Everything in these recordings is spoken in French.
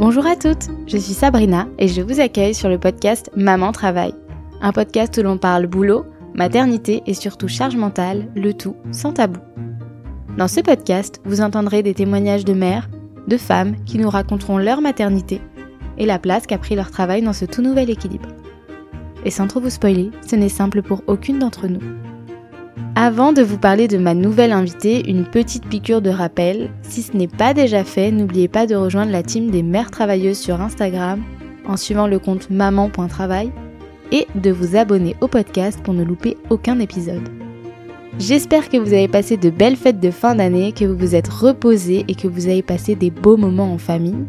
Bonjour à toutes, je suis Sabrina et je vous accueille sur le podcast Maman Travail, un podcast où l'on parle boulot, maternité et surtout charge mentale, le tout sans tabou. Dans ce podcast, vous entendrez des témoignages de mères, de femmes qui nous raconteront leur maternité et la place qu'a pris leur travail dans ce tout nouvel équilibre. Et sans trop vous spoiler, ce n'est simple pour aucune d'entre nous. Avant de vous parler de ma nouvelle invitée, une petite piqûre de rappel. Si ce n'est pas déjà fait, n'oubliez pas de rejoindre la team des mères travailleuses sur Instagram en suivant le compte maman.travail et de vous abonner au podcast pour ne louper aucun épisode. J'espère que vous avez passé de belles fêtes de fin d'année, que vous vous êtes reposés et que vous avez passé des beaux moments en famille.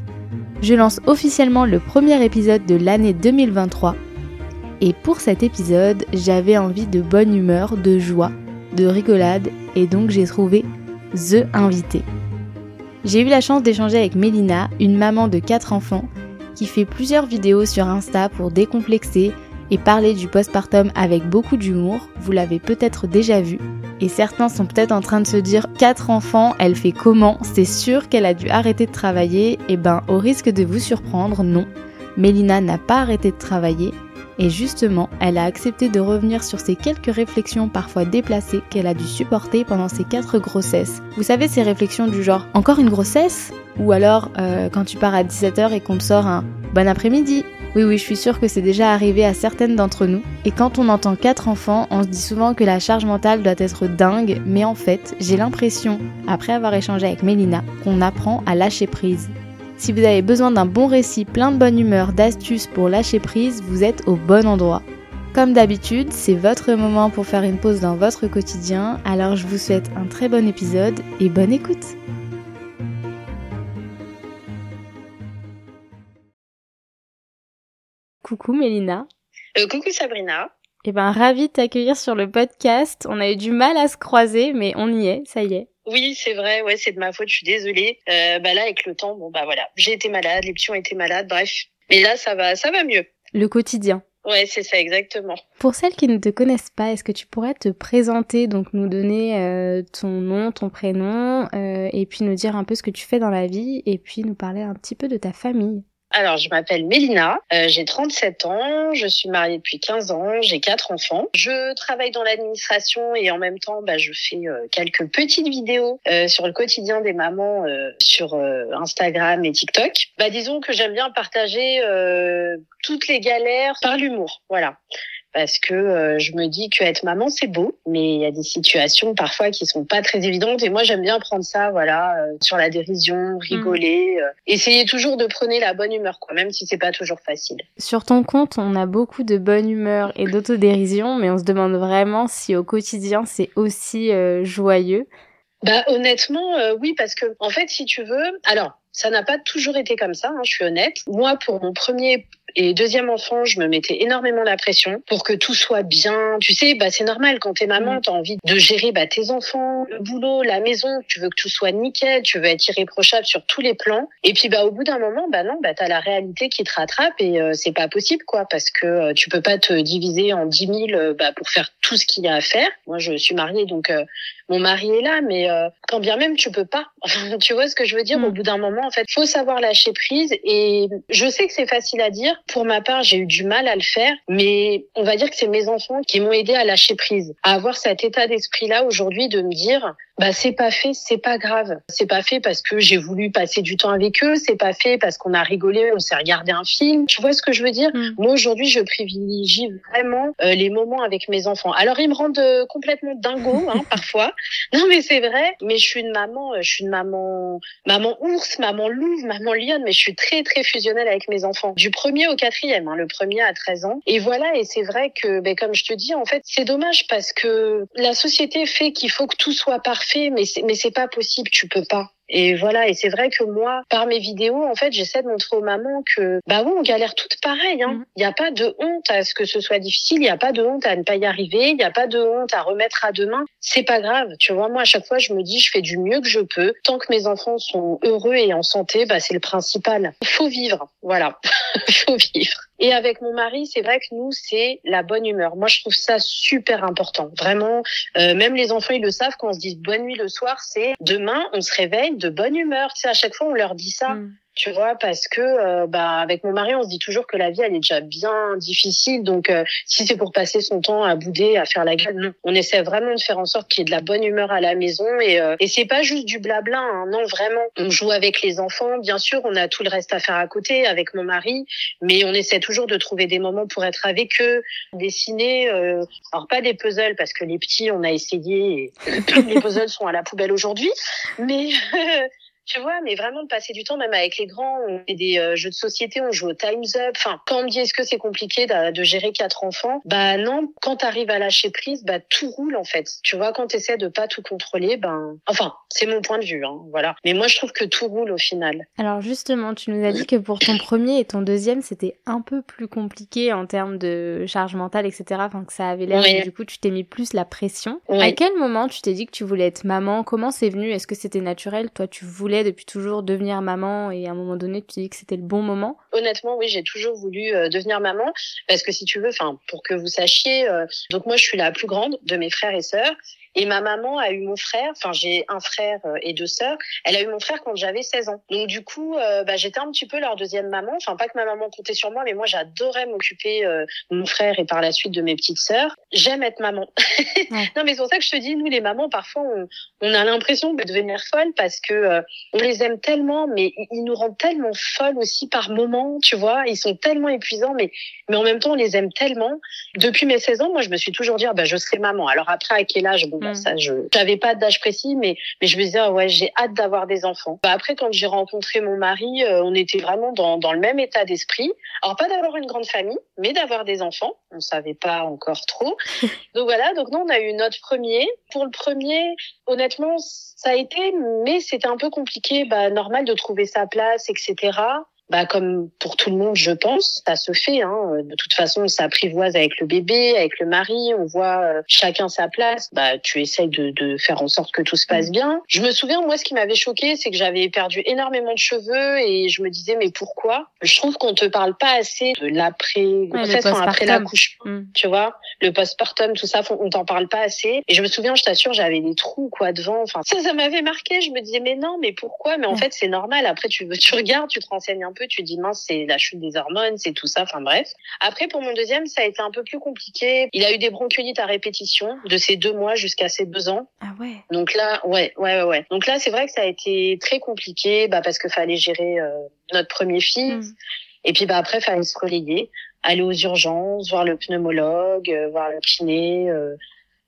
Je lance officiellement le premier épisode de l'année 2023. Et pour cet épisode, j'avais envie de bonne humeur, de joie de rigolade et donc j'ai trouvé The Invité. J'ai eu la chance d'échanger avec Mélina, une maman de 4 enfants, qui fait plusieurs vidéos sur Insta pour décomplexer et parler du postpartum avec beaucoup d'humour, vous l'avez peut-être déjà vu. Et certains sont peut-être en train de se dire 4 enfants, elle fait comment? C'est sûr qu'elle a dû arrêter de travailler. Et eh ben, au risque de vous surprendre, non. Mélina n'a pas arrêté de travailler, et justement, elle a accepté de revenir sur ces quelques réflexions parfois déplacées qu'elle a dû supporter pendant ses quatre grossesses. Vous savez, ces réflexions du genre encore une grossesse? Ou alors euh, quand tu pars à 17h et qu'on te sort un bon après-midi oui, oui, je suis sûre que c'est déjà arrivé à certaines d'entre nous. Et quand on entend quatre enfants, on se dit souvent que la charge mentale doit être dingue, mais en fait, j'ai l'impression, après avoir échangé avec Mélina, qu'on apprend à lâcher prise. Si vous avez besoin d'un bon récit plein de bonne humeur, d'astuces pour lâcher prise, vous êtes au bon endroit. Comme d'habitude, c'est votre moment pour faire une pause dans votre quotidien, alors je vous souhaite un très bon épisode et bonne écoute. Coucou Mélina. Euh, coucou Sabrina. Eh ben, ravie de t'accueillir sur le podcast. On a eu du mal à se croiser, mais on y est, ça y est. Oui, c'est vrai. Ouais, c'est de ma faute. Je suis désolée. Euh, bah là, avec le temps, bon bah voilà, j'ai été malade, les petits ont été malades, bref. Mais là, ça va, ça va mieux. Le quotidien. Ouais, c'est ça exactement. Pour celles qui ne te connaissent pas, est-ce que tu pourrais te présenter, donc nous donner euh, ton nom, ton prénom, euh, et puis nous dire un peu ce que tu fais dans la vie, et puis nous parler un petit peu de ta famille? Alors, je m'appelle Mélina, euh, j'ai 37 ans, je suis mariée depuis 15 ans, j'ai quatre enfants. Je travaille dans l'administration et en même temps, bah, je fais euh, quelques petites vidéos euh, sur le quotidien des mamans sur Instagram et TikTok. Bah, disons que j'aime bien partager toutes les galères par l'humour, voilà parce que euh, je me dis que être maman c'est beau, mais il y a des situations parfois qui sont pas très évidentes et moi j'aime bien prendre ça voilà euh, sur la dérision, rigoler, mm. euh, essayer toujours de prôner la bonne humeur quoi, même si c'est pas toujours facile. Sur ton compte, on a beaucoup de bonne humeur et d'autodérision, mais on se demande vraiment si au quotidien c'est aussi joyeux. Bah honnêtement oui parce que en fait si tu veux, alors ça n'a pas toujours été comme ça, hein, je suis honnête. Moi, pour mon premier et deuxième enfant, je me mettais énormément la pression pour que tout soit bien. Tu sais, bah c'est normal quand t'es maman, mm. t'as envie de gérer bah, tes enfants, le boulot, la maison. Tu veux que tout soit nickel, tu veux être irréprochable sur tous les plans. Et puis bah au bout d'un moment, bah non, bah t'as la réalité qui te rattrape et euh, c'est pas possible quoi, parce que euh, tu peux pas te diviser en dix mille euh, bah, pour faire tout ce qu'il y a à faire. Moi, je suis mariée, donc mon mari est là, mais quand bien même tu peux pas. tu vois ce que je veux dire? Au mm. bout d'un moment, en fait, faut savoir lâcher prise. Et je sais que c'est facile à dire. Pour ma part, j'ai eu du mal à le faire, mais on va dire que c'est mes enfants qui m'ont aidé à lâcher prise, à avoir cet état d'esprit-là aujourd'hui de me dire, bah c'est pas fait, c'est pas grave. C'est pas fait parce que j'ai voulu passer du temps avec eux, c'est pas fait parce qu'on a rigolé, on s'est regardé un film. Tu vois ce que je veux dire? Mm. Moi aujourd'hui, je privilégie vraiment euh, les moments avec mes enfants. Alors ils me rendent euh, complètement dingo hein, parfois. Non mais c'est vrai, mais je suis une maman, euh, je suis une maman maman ours, maman louve, maman lionne, mais je suis très très fusionnelle avec mes enfants. Du premier au quatrième, hein, le premier à 13 ans. Et voilà, et c'est vrai que ben, comme je te dis, en fait, c'est dommage parce que la société fait qu'il faut que tout soit parfait mais c'est, mais c'est pas possible, tu peux pas. Et voilà, et c'est vrai que moi, par mes vidéos, en fait, j'essaie de montrer aux mamans que, bah oui, on galère toutes pareil. Hein. Mm. Il n'y a pas de honte à ce que ce soit difficile, il n'y a pas de honte à ne pas y arriver, il n'y a pas de honte à remettre à demain. C'est pas grave, tu vois. Moi, à chaque fois, je me dis, je fais du mieux que je peux. Tant que mes enfants sont heureux et en santé, bah c'est le principal. Faut vivre, voilà. Faut vivre. Et avec mon mari, c'est vrai que nous, c'est la bonne humeur. Moi, je trouve ça super important. Vraiment, euh, même les enfants, ils le savent quand on se dit bonne nuit le soir, c'est demain, on se réveille de bonne humeur. Tu sais, à chaque fois, on leur dit ça. Mm. Tu vois, parce que euh, bah avec mon mari, on se dit toujours que la vie elle est déjà bien difficile, donc euh, si c'est pour passer son temps à bouder, à faire la gueule, non. On essaie vraiment de faire en sorte qu'il y ait de la bonne humeur à la maison et euh, et c'est pas juste du blabla, hein, non vraiment. On joue avec les enfants, bien sûr, on a tout le reste à faire à côté avec mon mari, mais on essaie toujours de trouver des moments pour être avec eux, dessiner. alors pas des puzzles parce que les petits, on a essayé, et les puzzles sont à la poubelle aujourd'hui, mais tu vois, mais vraiment de passer du temps, même avec les grands, on fait des euh, jeux de société, on joue au Time's Up. Enfin, quand on me dit est-ce que c'est compliqué de, de, gérer quatre enfants, bah non, quand tu arrives à lâcher prise, bah tout roule en fait. Tu vois, quand tu essaies de pas tout contrôler, ben, enfin, c'est mon point de vue, hein, voilà. Mais moi, je trouve que tout roule au final. Alors justement, tu nous as dit que pour ton premier et ton deuxième, c'était un peu plus compliqué en termes de charge mentale, etc. Enfin, que ça avait l'air, oui. du coup, tu t'es mis plus la pression. Oui. À quel moment tu t'es dit que tu voulais être maman? Comment c'est venu? Est-ce que c'était naturel? Toi, tu voulais depuis toujours devenir maman et à un moment donné tu dis que c'était le bon moment. Honnêtement, oui, j'ai toujours voulu euh, devenir maman parce que si tu veux, enfin pour que vous sachiez, euh, donc moi je suis la plus grande de mes frères et sœurs et ma maman a eu mon frère, enfin j'ai un frère euh, et deux sœurs. Elle a eu mon frère quand j'avais 16 ans. Donc du coup, euh, bah, j'étais un petit peu leur deuxième maman. Enfin pas que ma maman comptait sur moi, mais moi j'adorais m'occuper euh, de mon frère et par la suite de mes petites sœurs. J'aime être maman. Ouais. non mais c'est pour ça que je te dis, nous les mamans parfois on, on a l'impression de devenir folle parce que euh, on les aime tellement, mais ils nous rendent tellement folles aussi par moments, tu vois. Ils sont tellement épuisants, mais mais en même temps on les aime tellement. Depuis mes 16 ans, moi je me suis toujours dit, ah, bah, je serai maman. Alors après à quel âge? Bon, bah, ça, je j'avais pas d'âge précis, mais mais je me disais ouais, j'ai hâte d'avoir des enfants. Bah, après, quand j'ai rencontré mon mari, euh, on était vraiment dans dans le même état d'esprit. Alors pas d'avoir une grande famille, mais d'avoir des enfants. On savait pas encore trop. donc voilà, donc nous on a eu notre premier. Pour le premier, honnêtement, ça a été, mais c'était un peu compliqué. Bah normal de trouver sa place, etc bah, comme pour tout le monde, je pense, ça se fait. Hein. De toute façon, on s'apprivoise avec le bébé, avec le mari, on voit euh, chacun sa place. Bah, tu essayes de, de, faire en sorte que tout se passe bien. Je me souviens, moi, ce qui m'avait choqué, c'est que j'avais perdu énormément de cheveux et je me disais, mais pourquoi? Je trouve qu'on te parle pas assez de l'après grossesse, ouais, après l'accouchement. Mm. Tu vois, le postpartum, tout ça, on t'en parle pas assez. Et je me souviens, je t'assure, j'avais des trous quoi devant. Enfin, ça, ça m'avait marqué. Je me disais, mais non, mais pourquoi? Mais en fait, c'est normal. Après, tu tu regardes, tu te renseignes un peu tu dis mince, c'est la chute des hormones, c'est tout ça, enfin bref. Après, pour mon deuxième, ça a été un peu plus compliqué. Il a eu des bronchiolites à répétition de ces deux mois jusqu'à ses deux ans. Ah ouais. Donc là, ouais, ouais, ouais. Donc là, c'est vrai que ça a été très compliqué, bah parce que fallait gérer euh, notre premier fils. Mm. Et puis bah après, fallait se relayer, aller aux urgences, voir le pneumologue, euh, voir le kiné. Euh,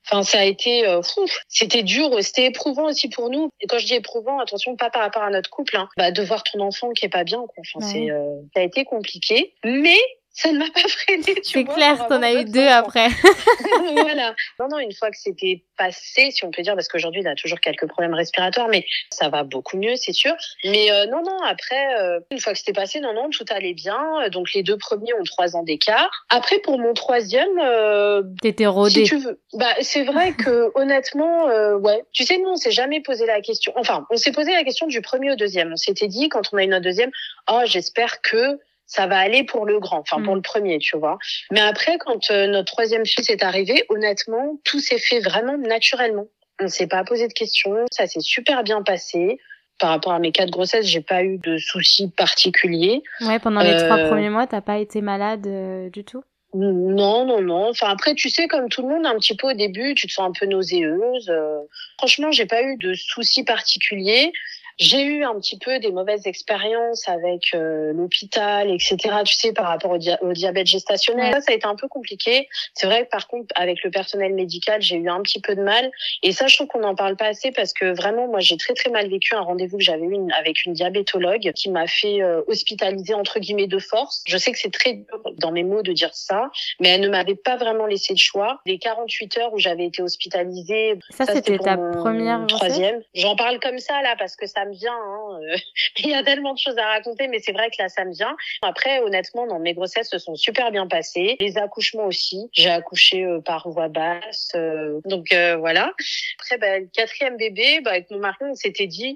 Enfin, ça a été, euh, c'était dur, c'était éprouvant aussi pour nous. Et quand je dis éprouvant, attention, pas par rapport à notre couple, hein, bah, de voir ton enfant qui est pas bien. Quoi. Enfin, ouais. c'est, euh, ça a été compliqué, mais ça ne m'a pas freiné. C'est clair, t'en as eu deux après. voilà. Non, non, une fois que c'était passé, si on peut dire, parce qu'aujourd'hui, il a toujours quelques problèmes respiratoires, mais ça va beaucoup mieux, c'est sûr. Mais euh, non, non, après, euh, une fois que c'était passé, non, non, tout allait bien. Donc les deux premiers ont trois ans d'écart. Après, pour mon troisième, euh, t'étais rodée. Si tu veux, bah c'est vrai que honnêtement, euh, ouais. Tu sais, nous, on s'est jamais posé la question. Enfin, on s'est posé la question du premier au deuxième. On s'était dit quand on a eu notre deuxième, oh, j'espère que ça va aller pour le grand, enfin pour le premier, tu vois. Mais après, quand euh, notre troisième fils est arrivé, honnêtement, tout s'est fait vraiment naturellement. On s'est pas posé de questions, ça s'est super bien passé. Par rapport à mes quatre grossesses, j'ai pas eu de soucis particuliers. Ouais, pendant les euh... trois premiers mois, t'as pas été malade euh, du tout? Non, non, non. Enfin après, tu sais, comme tout le monde, un petit peu au début, tu te sens un peu nauséeuse. Euh, franchement, j'ai pas eu de soucis particuliers. J'ai eu un petit peu des mauvaises expériences avec euh, l'hôpital, etc. Tu sais, par rapport au, dia au diabète gestationnel. Ça, ça a été un peu compliqué. C'est vrai que par contre, avec le personnel médical, j'ai eu un petit peu de mal. Et ça, je trouve qu'on n'en parle pas assez parce que vraiment, moi, j'ai très très mal vécu un rendez-vous que j'avais eu une, avec une diabétologue qui m'a fait euh, hospitaliser entre guillemets de force. Je sais que c'est très dur dans mes mots de dire ça, mais elle ne m'avait pas vraiment laissé le choix. Les 48 heures où j'avais été hospitalisée, ça, ça c'était ta première troisième. J'en parle comme ça là parce que ça me vient. Hein. Il y a tellement de choses à raconter, mais c'est vrai que là, ça me vient. Après, honnêtement, non, mes grossesses se sont super bien passées. Les accouchements aussi. J'ai accouché euh, par voix basse. Euh, donc euh, voilà. Après, bah, le quatrième bébé, bah, avec mon mari, on s'était dit,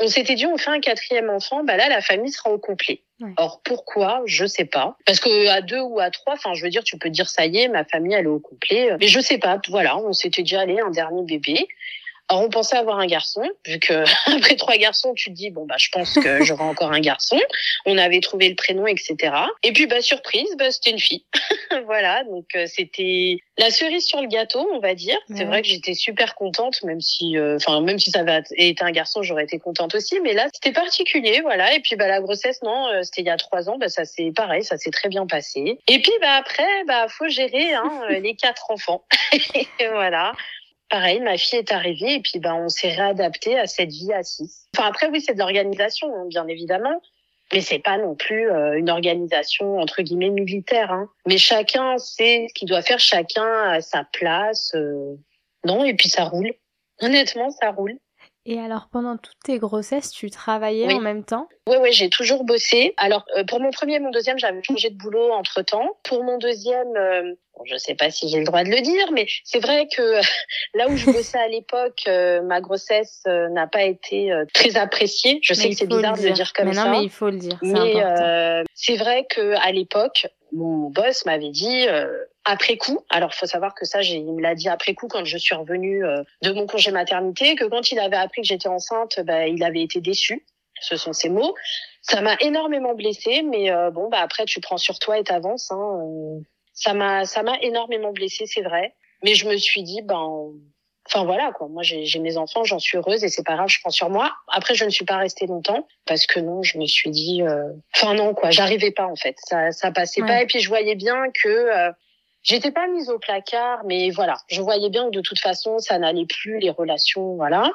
on s'était dit, on fait un quatrième enfant, bah là, la famille sera au complet. Ouais. Or, pourquoi? Je sais pas. Parce que à deux ou à trois, enfin, je veux dire, tu peux dire, ça y est, ma famille, elle est au complet. Mais je sais pas. Voilà, on s'était dit, allez, un dernier bébé. Alors on pensait avoir un garçon, vu que après trois garçons, tu te dis bon bah je pense que j'aurai encore un garçon. On avait trouvé le prénom, etc. Et puis bah surprise, bah c'était une fille. voilà, donc euh, c'était la cerise sur le gâteau, on va dire. C'est vrai que j'étais super contente, même si, euh, enfin même si ça avait été un garçon, j'aurais été contente aussi. Mais là c'était particulier, voilà. Et puis bah la grossesse, non, euh, c'était il y a trois ans, bah ça c'est pareil, ça s'est très bien passé. Et puis bah après, bah faut gérer hein, les quatre enfants. voilà pareil, ma fille est arrivée et puis ben on s'est réadapté à cette vie à six. Enfin après oui c'est de l'organisation hein, bien évidemment, mais c'est pas non plus euh, une organisation entre guillemets militaire. Hein. Mais chacun sait ce qu'il doit faire, chacun a sa place. Euh, non et puis ça roule. Honnêtement ça roule. Et alors, pendant toutes tes grossesses, tu travaillais en même temps? Oui, oui, j'ai toujours bossé. Alors, euh, pour mon premier et mon deuxième, j'avais changé de boulot entre-temps. Pour mon deuxième, euh, bon, je sais pas si j'ai le droit de le dire, mais c'est vrai que là où je bossais à l'époque, euh, ma grossesse n'a pas été très appréciée. Je sais que c'est bizarre de le dire comme ça. Non, mais il faut le dire. Mais c'est vrai que à l'époque, mon boss m'avait dit après coup. Alors, faut savoir que ça, il me l'a dit après coup quand je suis revenue euh, de mon congé maternité, que quand il avait appris que j'étais enceinte, bah, il avait été déçu. Ce sont ses mots. Ça m'a énormément blessée, mais euh, bon, bah après, tu prends sur toi et t'avances. Hein, euh. ça m'a, ça m'a énormément blessée, c'est vrai. Mais je me suis dit, ben, enfin voilà quoi. Moi, j'ai mes enfants, j'en suis heureuse et c'est pas grave, je prends sur moi. Après, je ne suis pas restée longtemps parce que non, je me suis dit, enfin non quoi, j'arrivais pas en fait. Ça, ça passait pas. Et puis je voyais bien que J'étais pas mise au placard, mais voilà, je voyais bien que de toute façon, ça n'allait plus, les relations, voilà.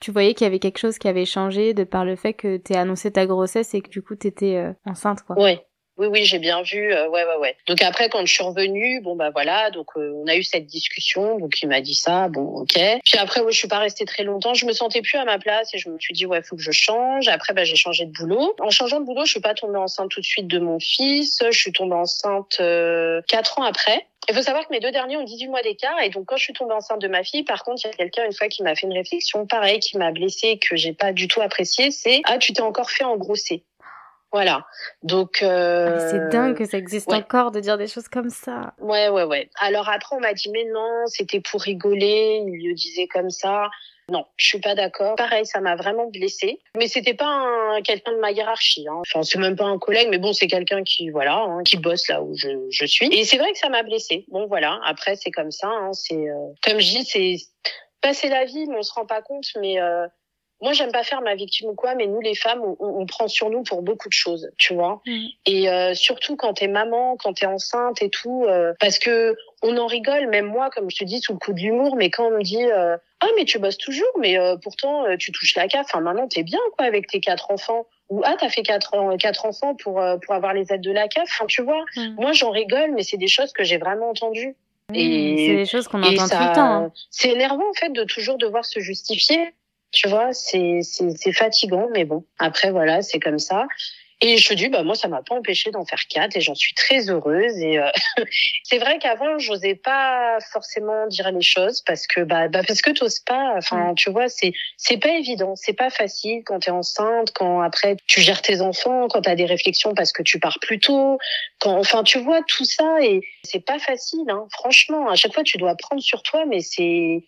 Tu voyais qu'il y avait quelque chose qui avait changé de par le fait que tu annoncé ta grossesse et que du coup tu étais euh, enceinte, quoi. Ouais, oui, oui, j'ai bien vu. Euh, ouais, ouais, ouais. Donc après, quand je suis revenue, bon bah voilà, donc euh, on a eu cette discussion. Donc il m'a dit ça, bon, ok. Puis après, ouais, je suis pas restée très longtemps. Je me sentais plus à ma place et je me suis dit ouais, faut que je change. Après, bah j'ai changé de boulot. En changeant de boulot, je suis pas tombée enceinte tout de suite de mon fils. Je suis tombée enceinte euh, quatre ans après. Il faut savoir que mes deux derniers ont 18 mois d'écart et donc quand je suis tombée enceinte de ma fille, par contre, il y a quelqu'un une fois qui m'a fait une réflexion pareil, qui m'a blessée, que j'ai pas du tout apprécié, c'est ah tu t'es encore fait engrosser. Voilà. Donc euh... c'est dingue que ça existe encore de dire des choses comme ça. Ouais ouais ouais. Alors après on m'a dit mais non, c'était pour rigoler, il le disait comme ça. Non, je suis pas d'accord. Pareil, ça m'a vraiment blessée. Mais c'était pas un, quelqu'un de ma hiérarchie. Hein. Enfin, c'est même pas un collègue, mais bon, c'est quelqu'un qui, voilà, hein, qui bosse là où je, je suis. Et c'est vrai que ça m'a blessée. Bon, voilà. Après, c'est comme ça. Hein. C'est euh... comme je dis, c'est passer la vie, mais on se rend pas compte. Mais euh moi j'aime pas faire ma victime ou quoi mais nous les femmes on, on prend sur nous pour beaucoup de choses tu vois mm. et euh, surtout quand t'es maman quand t'es enceinte et tout euh, parce que on en rigole même moi comme je te dis sous le coup de l'humour mais quand on me dit euh, ah mais tu bosses toujours mais pourtant tu touches la CAF enfin maintenant t'es bien quoi avec tes quatre enfants ou ah t'as fait quatre quatre enfants pour pour avoir les aides de la CAF enfin tu vois mm. moi j'en rigole mais c'est des choses que j'ai vraiment entendues et c'est des choses qu'on entend tout le temps. Hein. C'est énervant en fait de toujours devoir se justifier. Tu vois, c'est c'est fatigant, mais bon. Après voilà, c'est comme ça. Et je te dis, bah moi, ça m'a pas empêché d'en faire quatre et j'en suis très heureuse. Et euh, c'est vrai qu'avant, j'osais pas forcément dire les choses parce que bah, bah parce que t'oses pas. Enfin, mm. tu vois, c'est c'est pas évident, c'est pas facile quand t'es enceinte, quand après tu gères tes enfants, quand t'as des réflexions parce que tu pars plus tôt, quand enfin tu vois tout ça et c'est pas facile. Hein. Franchement, à chaque fois, tu dois prendre sur toi, mais c'est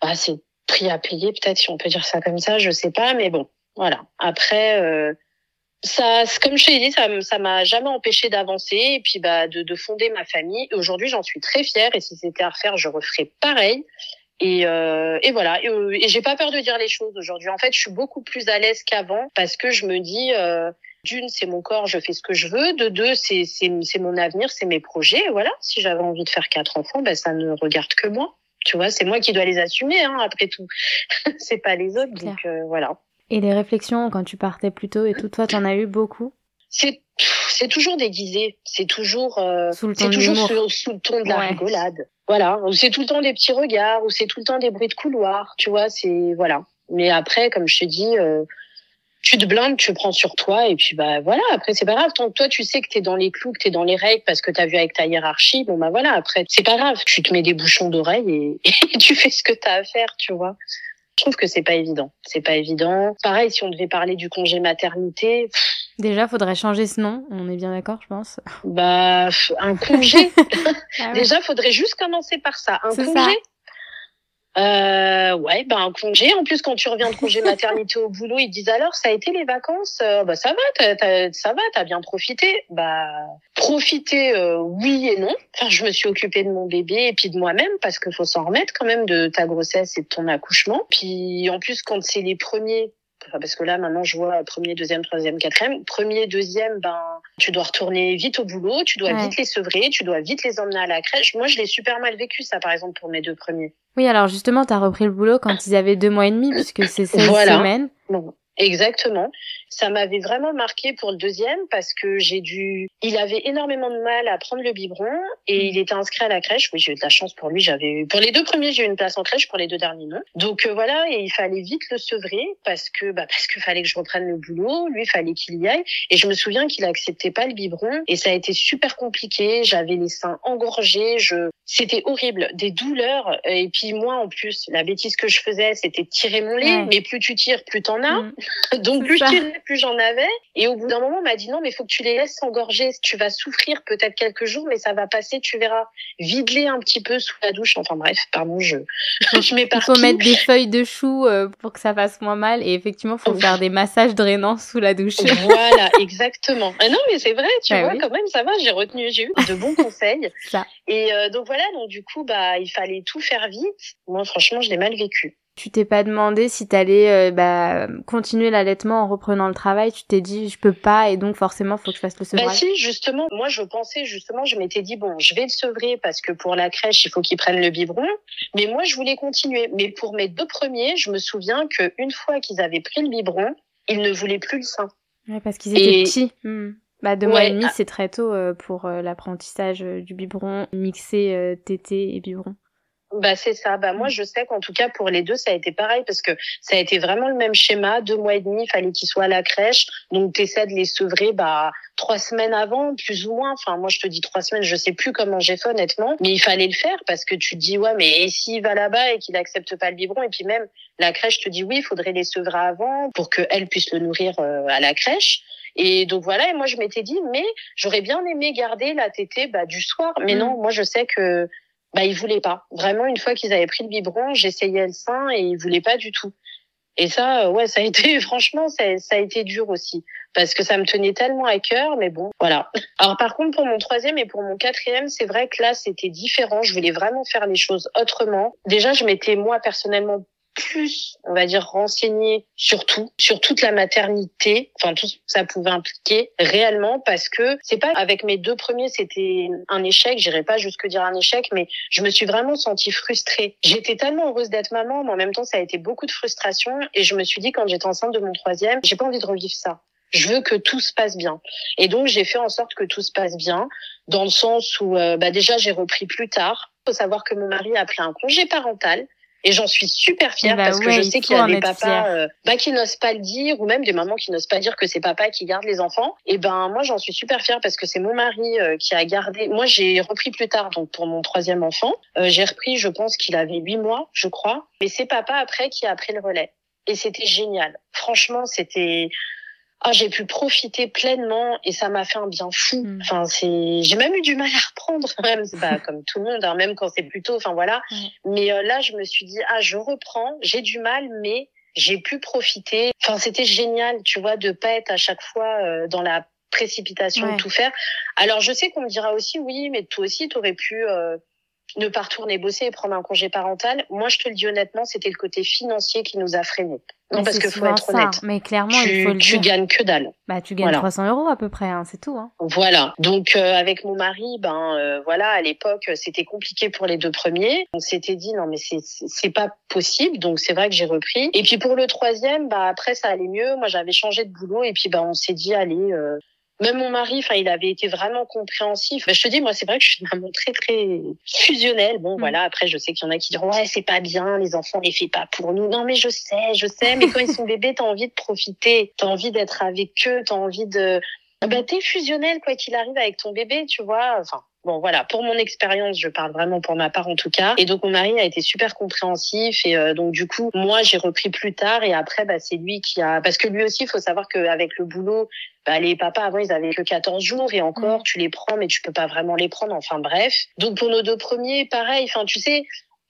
bah, c'est prix à payer, peut-être si on peut dire ça comme ça, je sais pas, mais bon, voilà. Après, euh, ça, comme je t'ai dit, ça, ça m'a jamais empêché d'avancer et puis bah de, de fonder ma famille. Aujourd'hui, j'en suis très fière et si c'était à refaire, je referais pareil. Et, euh, et voilà. Et, euh, et j'ai pas peur de dire les choses aujourd'hui. En fait, je suis beaucoup plus à l'aise qu'avant parce que je me dis. Euh, d'une, c'est mon corps, je fais ce que je veux. De deux, c'est c'est mon avenir, c'est mes projets. Voilà. Si j'avais envie de faire quatre enfants, ben ça ne regarde que moi. Tu vois, c'est moi qui dois les assumer, hein, après tout. c'est pas les autres, donc euh, voilà. Et les réflexions quand tu partais plus tôt et tout, toi, t'en as eu beaucoup? C'est c'est toujours déguisé, c'est toujours euh, sous le ton, toujours sous, sous, le ton de la rigolade. Voilà, c'est tout le temps des petits regards, ou c'est tout le temps des bruits de couloir, tu vois, c'est voilà. Mais après, comme je te dis, euh, tu te blindes, tu prends sur toi et puis bah voilà, après c'est pas grave tant que toi tu sais que tu es dans les clous, que tu es dans les règles parce que tu as vu avec ta hiérarchie, bon bah voilà, après c'est pas grave, tu te mets des bouchons d'oreille et, tu fais ce que tu as à faire, tu vois. Je trouve que c'est pas évident, c'est pas évident. Pareil si on devait parler du congé maternité, Déjà, faudrait changer ce nom. On est bien d'accord, je pense. Bah, un congé. ah Déjà, faudrait juste commencer par ça. Un congé. Euh, ouais, ben un congé. En plus, quand tu reviens de congé maternité au boulot, ils disent alors ça a été les vacances? Euh, bah ça va, t'as, ça va, t'as bien profité. Bah profiter, euh, oui et non. Enfin, je me suis occupée de mon bébé et puis de moi-même parce qu'il faut s'en remettre quand même de ta grossesse et de ton accouchement. Puis en plus, quand c'est les premiers parce que là maintenant je vois premier, deuxième, troisième, quatrième. Premier, deuxième, ben tu dois retourner vite au boulot, tu dois vite les sevrer, tu dois vite les emmener à la crèche. Moi je l'ai super mal vécu ça par exemple pour mes deux premiers. Oui alors justement tu as repris le boulot quand ils avaient deux mois et demi puisque c'est 16 voilà. semaines. Bon. Exactement. Ça m'avait vraiment marqué pour le deuxième parce que j'ai dû. Il avait énormément de mal à prendre le biberon et mm. il était inscrit à la crèche. Oui, j'ai eu de la chance pour lui. J'avais pour les deux premiers, j'ai eu une place en crèche. Pour les deux derniers, non. Donc euh, voilà, et il fallait vite le sevrer parce que bah parce qu'il fallait que je reprenne le boulot. Lui, il fallait qu'il y aille. Et je me souviens qu'il acceptait pas le biberon et ça a été super compliqué. J'avais les seins engorgés. Je c'était horrible, des douleurs. Et puis moi, en plus, la bêtise que je faisais, c'était tirer mon lait. Mais plus tu tires, plus t'en as. Mm. Donc plus je plus j'en avais. Et au bout d'un moment, on m'a dit non, mais faut que tu les laisses s'engorger. Tu vas souffrir peut-être quelques jours, mais ça va passer, tu verras. Vide-les un petit peu sous la douche. Enfin bref, pardon, je, je m'éparpille. Il faut mettre des feuilles de chou euh, pour que ça fasse moins mal. Et effectivement, faut faire des massages drainants sous la douche. Voilà, exactement. Ah non, mais c'est vrai, tu bah vois, quand même, ça va. J'ai retenu, j'ai eu de bons conseils. Ça. Et euh, donc voilà voilà, donc du coup, bah, il fallait tout faire vite. Moi, franchement, je l'ai mal vécu. Tu t'es pas demandé si t'allais euh, bah, continuer l'allaitement en reprenant le travail. Tu t'es dit, je peux pas, et donc forcément, faut que je fasse le sevrage. Bah si, justement. Moi, je pensais justement, je m'étais dit bon, je vais le sevrer parce que pour la crèche, il faut qu'il prenne le biberon. Mais moi, je voulais continuer. Mais pour mes deux premiers, je me souviens que une fois qu'ils avaient pris le biberon, ils ne voulaient plus le sein. Ouais, parce qu'ils étaient petits. Hmm. Bah, deux mois et demi, ah. c'est très tôt euh, pour euh, l'apprentissage du biberon, mixer tété et biberon. Bah c'est ça. Bah moi je sais qu'en tout cas pour les deux ça a été pareil parce que ça a été vraiment le même schéma. Deux mois et demi, il fallait qu'ils soient à la crèche, donc t'essaies de les sevrer bah trois semaines avant, plus ou moins. Enfin moi je te dis trois semaines, je sais plus comment j'ai fait honnêtement, mais il fallait le faire parce que tu te dis ouais mais et s'il va là-bas et qu'il accepte pas le biberon? Et puis même la crèche te dit oui il faudrait les sevrer avant pour qu'elle puisse le nourrir à la crèche. Et donc voilà, et moi je m'étais dit, mais j'aurais bien aimé garder la tétée bah, du soir. Mais mm. non, moi je sais que bah ils voulaient pas. Vraiment, une fois qu'ils avaient pris le biberon, j'essayais le sein et ils voulaient pas du tout. Et ça, euh, ouais, ça a été, franchement, ça, ça, a été dur aussi. Parce que ça me tenait tellement à cœur, mais bon, voilà. Alors par contre, pour mon troisième et pour mon quatrième, c'est vrai que là, c'était différent. Je voulais vraiment faire les choses autrement. Déjà, je m'étais, moi, personnellement, plus, on va dire, renseigner sur tout, sur toute la maternité, enfin tout ce que ça pouvait impliquer réellement, parce que c'est pas avec mes deux premiers, c'était un échec, j'irai pas jusque dire un échec, mais je me suis vraiment sentie frustrée. J'étais tellement heureuse d'être maman, mais en même temps, ça a été beaucoup de frustration, et je me suis dit quand j'étais enceinte de mon troisième, j'ai pas envie de revivre ça. Je veux que tout se passe bien. Et donc j'ai fait en sorte que tout se passe bien, dans le sens où euh, bah déjà j'ai repris plus tard. Faut savoir que mon mari a pris un congé parental et j'en suis super fière bah parce que je sais qu'il y a des papas euh, bah, qui n'osent pas le dire ou même des mamans qui n'osent pas dire que c'est papa qui garde les enfants. Et ben moi j'en suis super fière parce que c'est mon mari euh, qui a gardé. Moi j'ai repris plus tard donc pour mon troisième enfant. Euh, j'ai repris je pense qu'il avait huit mois je crois. Mais c'est papa après qui a pris le relais. Et c'était génial. Franchement c'était ah, j'ai pu profiter pleinement et ça m'a fait un bien fou. Mm. Enfin, c'est, j'ai même eu du mal à reprendre, même, c'est pas comme tout le monde, hein, même quand c'est plus tôt. Enfin voilà. Mais euh, là, je me suis dit, ah, je reprends. J'ai du mal, mais j'ai pu profiter. Enfin, c'était génial, tu vois, de pas être à chaque fois euh, dans la précipitation de tout faire. Alors, je sais qu'on me dira aussi, oui, mais toi aussi, tu aurais pu euh, ne pas retourner bosser et prendre un congé parental. Moi, je te le dis honnêtement, c'était le côté financier qui nous a freinés. Non, parce que faut être honnête. Mais clairement, tu, il faut le tu gagnes que dalle. Bah, tu gagnes 300 euros à peu près, hein, c'est tout. Hein. Voilà. Donc euh, avec mon mari, ben euh, voilà, à l'époque, c'était compliqué pour les deux premiers. On s'était dit non, mais c'est c'est pas possible. Donc c'est vrai que j'ai repris. Et puis pour le troisième, bah après ça allait mieux. Moi, j'avais changé de boulot et puis bah on s'est dit allez. Euh, même mon mari, enfin, il avait été vraiment compréhensif. Ben, je te dis, moi, c'est vrai que je suis une maman très, très fusionnelle. Bon, mm. voilà. Après, je sais qu'il y en a qui diront, ouais, c'est pas bien, les enfants, on les fait pas pour nous. Non, mais je sais, je sais. Mais quand ils sont bébés, t'as envie de profiter. T'as envie d'être avec eux. T'as envie de, bah, t'es fusionnel, quoi qu'il arrive avec ton bébé, tu vois. Enfin, Bon, voilà, pour mon expérience, je parle vraiment pour ma part en tout cas. Et donc mon mari a été super compréhensif et euh, donc du coup, moi j'ai repris plus tard et après, bah, c'est lui qui a, parce que lui aussi, il faut savoir qu'avec le boulot, bah, les papas avant ils avaient que 14 jours et encore, tu les prends mais tu peux pas vraiment les prendre. Enfin bref. Donc pour nos deux premiers, pareil. Enfin tu sais,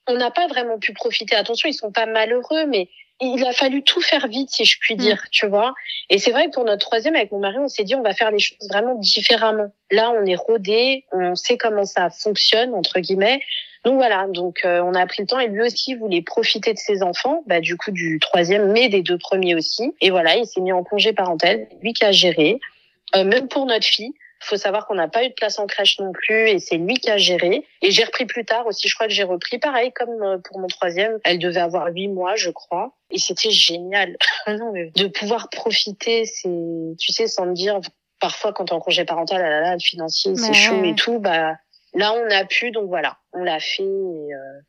on n'a pas vraiment pu profiter. Attention, ils sont pas malheureux, mais il a fallu tout faire vite, si je puis mm. dire, tu vois. Et c'est vrai que pour notre troisième, avec mon mari, on s'est dit, on va faire les choses vraiment différemment. Là, on est rodé, on sait comment ça fonctionne, entre guillemets. Donc voilà, donc euh, on a pris le temps et lui aussi voulait profiter de ses enfants, bah du coup du troisième, mais des deux premiers aussi. Et voilà, il s'est mis en congé parental, lui qui a géré, euh, même pour notre fille faut savoir qu'on n'a pas eu de place en crèche non plus et c'est lui qui a géré. Et j'ai repris plus tard aussi. Je crois que j'ai repris pareil comme euh, pour mon troisième. Elle devait avoir huit mois, je crois. Et c'était génial de pouvoir profiter. C'est, tu sais, sans me dire parfois quand on en congé parental, ah là là, le financier c'est chaud et tout. Bah là on a pu, donc voilà, on l'a fait. Et, euh...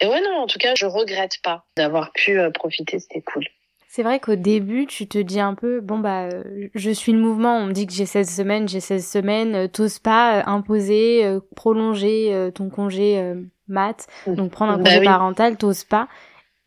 et ouais non, en tout cas, je regrette pas d'avoir pu euh, profiter. C'était cool. C'est vrai qu'au début, tu te dis un peu, bon bah, je suis le mouvement, on me dit que j'ai 16 semaines, j'ai 16 semaines, euh, t'oses pas euh, imposer, euh, prolonger ton congé mat, mmh. donc prendre un bah congé parental, t'oses pas.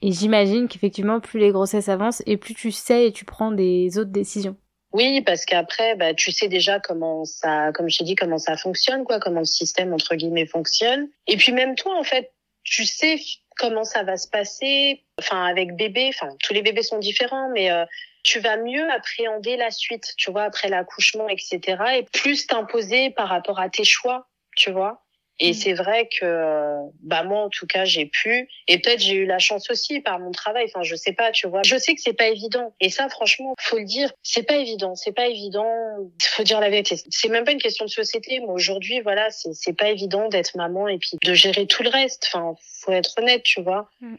Et j'imagine qu'effectivement, plus les grossesses avancent et plus tu sais et tu prends des autres décisions. Oui, parce qu'après, bah, tu sais déjà comment ça, comme je t'ai dit, comment ça fonctionne, quoi, comment le système entre guillemets fonctionne. Et puis même toi, en fait, tu sais comment ça va se passer. Enfin, avec bébé, enfin, tous les bébés sont différents, mais euh, tu vas mieux appréhender la suite, tu vois, après l'accouchement, etc. Et plus t'imposer par rapport à tes choix, tu vois. Et mm. c'est vrai que, bah moi en tout cas j'ai pu, et peut-être j'ai eu la chance aussi par mon travail. Enfin je sais pas, tu vois. Je sais que c'est pas évident. Et ça franchement, faut le dire, c'est pas évident. C'est pas évident. Faut dire la vérité. C'est même pas une question de société. Moi aujourd'hui, voilà, c'est c'est pas évident d'être maman et puis de gérer tout le reste. Enfin faut être honnête, tu vois. Mm.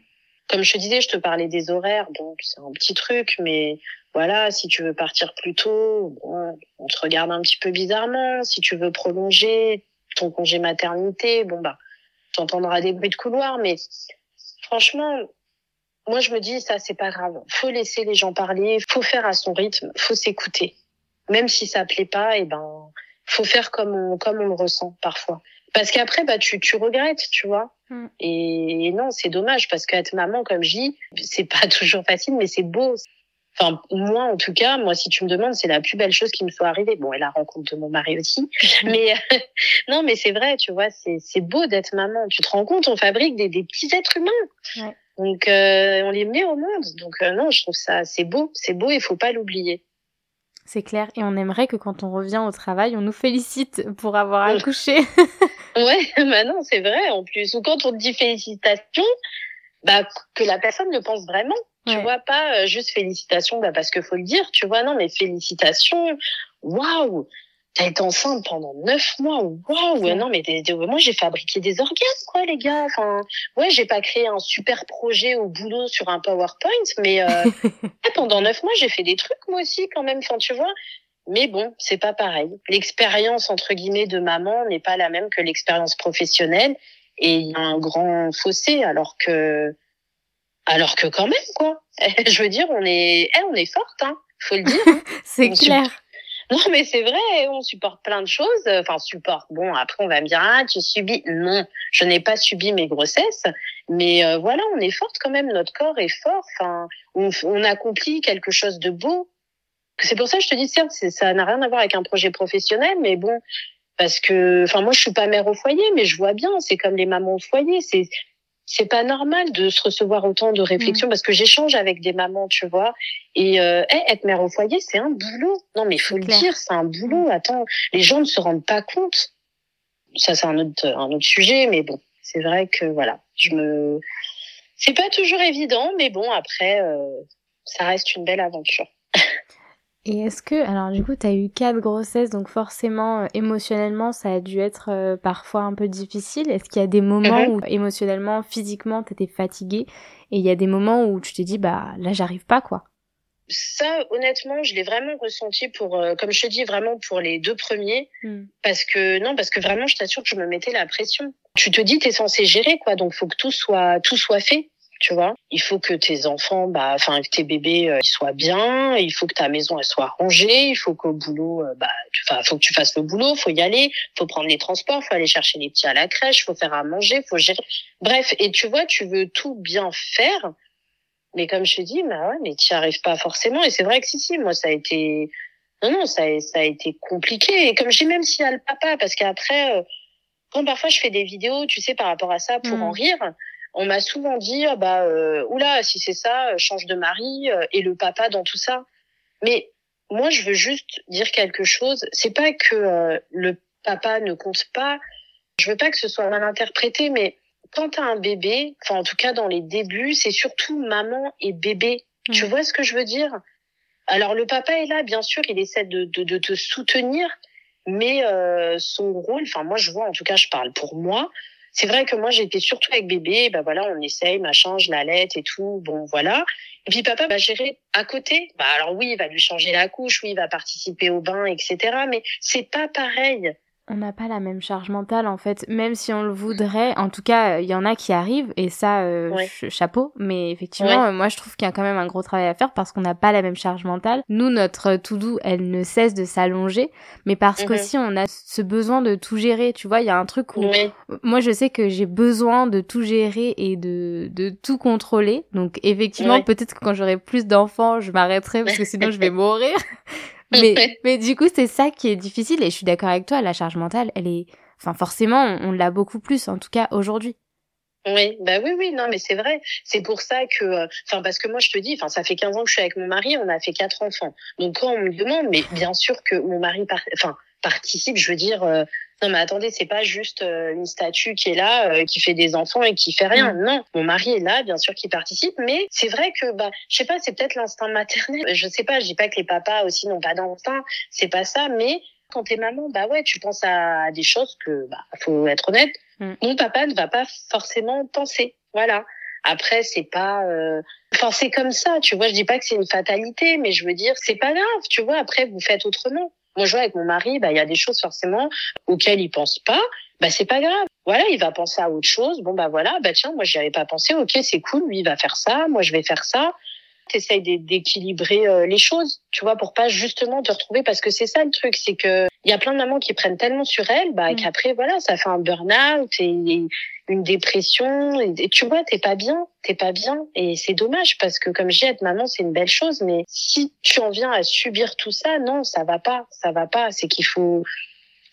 Comme je te disais, je te parlais des horaires, donc c'est un petit truc, mais voilà, si tu veux partir plus tôt, bon, on te regarde un petit peu bizarrement. Si tu veux prolonger, ton congé maternité, bon bah, tu entendras des bruits de couloir, mais franchement, moi je me dis ça c'est pas grave. Faut laisser les gens parler, faut faire à son rythme, faut s'écouter. Même si ça plaît pas, et eh ben faut faire comme on comme on le ressent parfois. Parce qu'après bah tu tu regrettes, tu vois. Mm. Et, non, c'est dommage parce qu'être maman comme je dis, c'est pas toujours facile mais c'est beau. Enfin, moi, en tout cas, moi, si tu me demandes, c'est la plus belle chose qui me soit arrivée. Bon, et la rencontre de mon mari aussi. mais non, mais c'est vrai, tu vois, c'est, c'est beau d'être maman. Tu te rends compte, on fabrique des, des petits êtres humains. Donc, euh, on les met au monde. Donc, euh, non, je trouve ça, c'est beau, c'est beau, il faut pas l'oublier. C'est clair. Et on aimerait que quand on revient au travail, on nous félicite pour avoir accouché. ouais, bah non, c'est vrai, en plus. Ou quand on te dit félicitations, bah, que la personne le pense vraiment. Tu vois pas euh, juste félicitations bah parce que faut le dire, tu vois non mais félicitations. Waouh, t'as été enceinte pendant neuf mois. Waouh, non mais moi j'ai fabriqué des organes quoi les gars. Enfin ouais j'ai pas créé un super projet au boulot sur un PowerPoint, mais euh, pendant neuf mois j'ai fait des trucs moi aussi quand même. Enfin tu vois. Mais bon, c'est pas pareil. L'expérience entre guillemets de maman n'est pas la même que l'expérience professionnelle et il y a un grand fossé alors que alors que quand même, quoi. Je veux dire, on est, eh, on est forte, hein. Faut le dire. Hein. c'est clair. Non, mais c'est vrai, on supporte plein de choses. Enfin, supporte. Bon, après, on va me dire, ah, tu subis. Non, je n'ai pas subi mes grossesses. Mais euh, voilà, on est forte quand même. Notre corps est fort. Enfin, on, on accomplit quelque chose de beau. C'est pour ça que je te dis, certes, ça n'a rien à voir avec un projet professionnel, mais bon, parce que, enfin, moi, je suis pas mère au foyer, mais je vois bien. C'est comme les mamans au foyer. C'est c'est pas normal de se recevoir autant de réflexions mm. parce que j'échange avec des mamans, tu vois. Et euh, être mère au foyer, c'est un boulot. Non, mais il faut le dire, c'est un boulot. Mm. Attends, les gens ne se rendent pas compte. Ça, c'est un autre un autre sujet, mais bon, c'est vrai que voilà, je me, c'est pas toujours évident, mais bon, après, euh, ça reste une belle aventure. Et est-ce que, alors du coup, tu as eu quatre grossesses, donc forcément, euh, émotionnellement, ça a dû être euh, parfois un peu difficile. Est-ce qu'il y a des moments mhm. où émotionnellement, physiquement, tu étais fatiguée et il y a des moments où tu t'es dit, bah là, j'arrive pas, quoi? Ça, honnêtement, je l'ai vraiment ressenti pour, euh, comme je te dis, vraiment pour les deux premiers, hmm. parce que non, parce que vraiment, je t'assure que je me mettais la pression. Tu te dis, t'es censé gérer, quoi, donc faut que tout soit, tout soit fait tu vois. Il faut que tes enfants, bah, enfin, tes bébés, euh, ils soient bien. Il faut que ta maison, elle soit rangée. Il faut qu'au boulot, euh, bah, enfin, faut que tu fasses le boulot. Faut y aller. Faut prendre les transports. Faut aller chercher les petits à la crèche. Faut faire à manger. Faut gérer. Bref. Et tu vois, tu veux tout bien faire. Mais comme je te dis, bah ouais, mais tu arrives pas forcément. Et c'est vrai que si, si, moi, ça a été, non, non, ça, ça a été compliqué. Et comme je dis, même s'il y a le papa, parce qu'après, euh, quand parfois je fais des vidéos, tu sais, par rapport à ça, pour en mm. rire, on m'a souvent dit, ah bah, euh, oula, si c'est ça, change de mari et le papa dans tout ça. Mais moi, je veux juste dire quelque chose. C'est pas que le papa ne compte pas. Je veux pas que ce soit mal interprété, mais quand tu as un bébé, enfin en tout cas dans les débuts, c'est surtout maman et bébé. Tu vois ce que je veux dire? Alors le papa est là, bien sûr, il essaie de, de, de te soutenir, mais euh, son rôle, enfin moi je vois, en tout cas je parle pour moi, c'est vrai que moi j'étais surtout avec bébé, ben voilà, on essaye, machin, je l'allaite et tout, bon voilà. Et puis papa va gérer à côté. Bah alors oui, il va lui changer la couche, oui, il va participer au bain, etc. Mais c'est pas pareil on n'a pas la même charge mentale en fait, même si on le voudrait. En tout cas, il y en a qui arrivent et ça, euh, chapeau. Mais effectivement, euh, moi je trouve qu'il y a quand même un gros travail à faire parce qu'on n'a pas la même charge mentale. Nous, notre tout doux, elle ne cesse de s'allonger, mais parce que qu'aussi on a ce besoin de tout gérer. Tu vois, il y a un truc où moi je sais que j'ai besoin de tout gérer et de de tout contrôler. Donc effectivement, peut-être que quand j'aurai plus d'enfants, je m'arrêterai parce que sinon je vais mourir. Mais, mais du coup, c'est ça qui est difficile et je suis d'accord avec toi, la charge mentale, elle est, enfin, forcément, on, l'a beaucoup plus, en tout cas, aujourd'hui. Oui, bah oui, oui, non, mais c'est vrai. C'est pour ça que, euh, enfin, parce que moi, je te dis, enfin, ça fait 15 ans que je suis avec mon mari, on a fait quatre enfants. Donc, quand on me demande, mais bien sûr que mon mari, enfin, participe, je veux dire, euh, non mais attendez, c'est pas juste euh, une statue qui est là, euh, qui fait des enfants et qui fait rien. Mm. Non, mon mari est là, bien sûr, qui participe, mais c'est vrai que bah, je sais pas, c'est peut-être l'instinct maternel. Je sais pas, je dis pas que les papas aussi n'ont pas d'instinct, c'est pas ça, mais quand t'es maman, bah ouais, tu penses à des choses que, bah, faut être honnête, mm. mon papa ne va pas forcément penser. Voilà. Après, c'est pas, euh... enfin, c'est comme ça, tu vois. Je dis pas que c'est une fatalité, mais je veux dire, c'est pas grave, tu vois. Après, vous faites autrement. Moi, je vois avec mon mari, bah, il y a des choses forcément auxquelles il pense pas. Bah, c'est pas grave. Voilà, il va penser à autre chose. Bon, bah, voilà, bah, tiens, moi, j'y avais pas pensé. Ok, c'est cool. Lui, il va faire ça. Moi, je vais faire ça. T'essayes d'équilibrer euh, les choses, tu vois, pour pas justement te retrouver parce que c'est ça le truc, c'est que il y a plein de mamans qui prennent tellement sur elles, bah, mm. qu'après, voilà, ça fait un burn-out et, une dépression. Et, tu vois, t'es pas bien, t'es pas bien. Et c'est dommage parce que, comme je dis, être maman, c'est une belle chose. Mais si tu en viens à subir tout ça, non, ça va pas, ça va pas. C'est qu'il faut,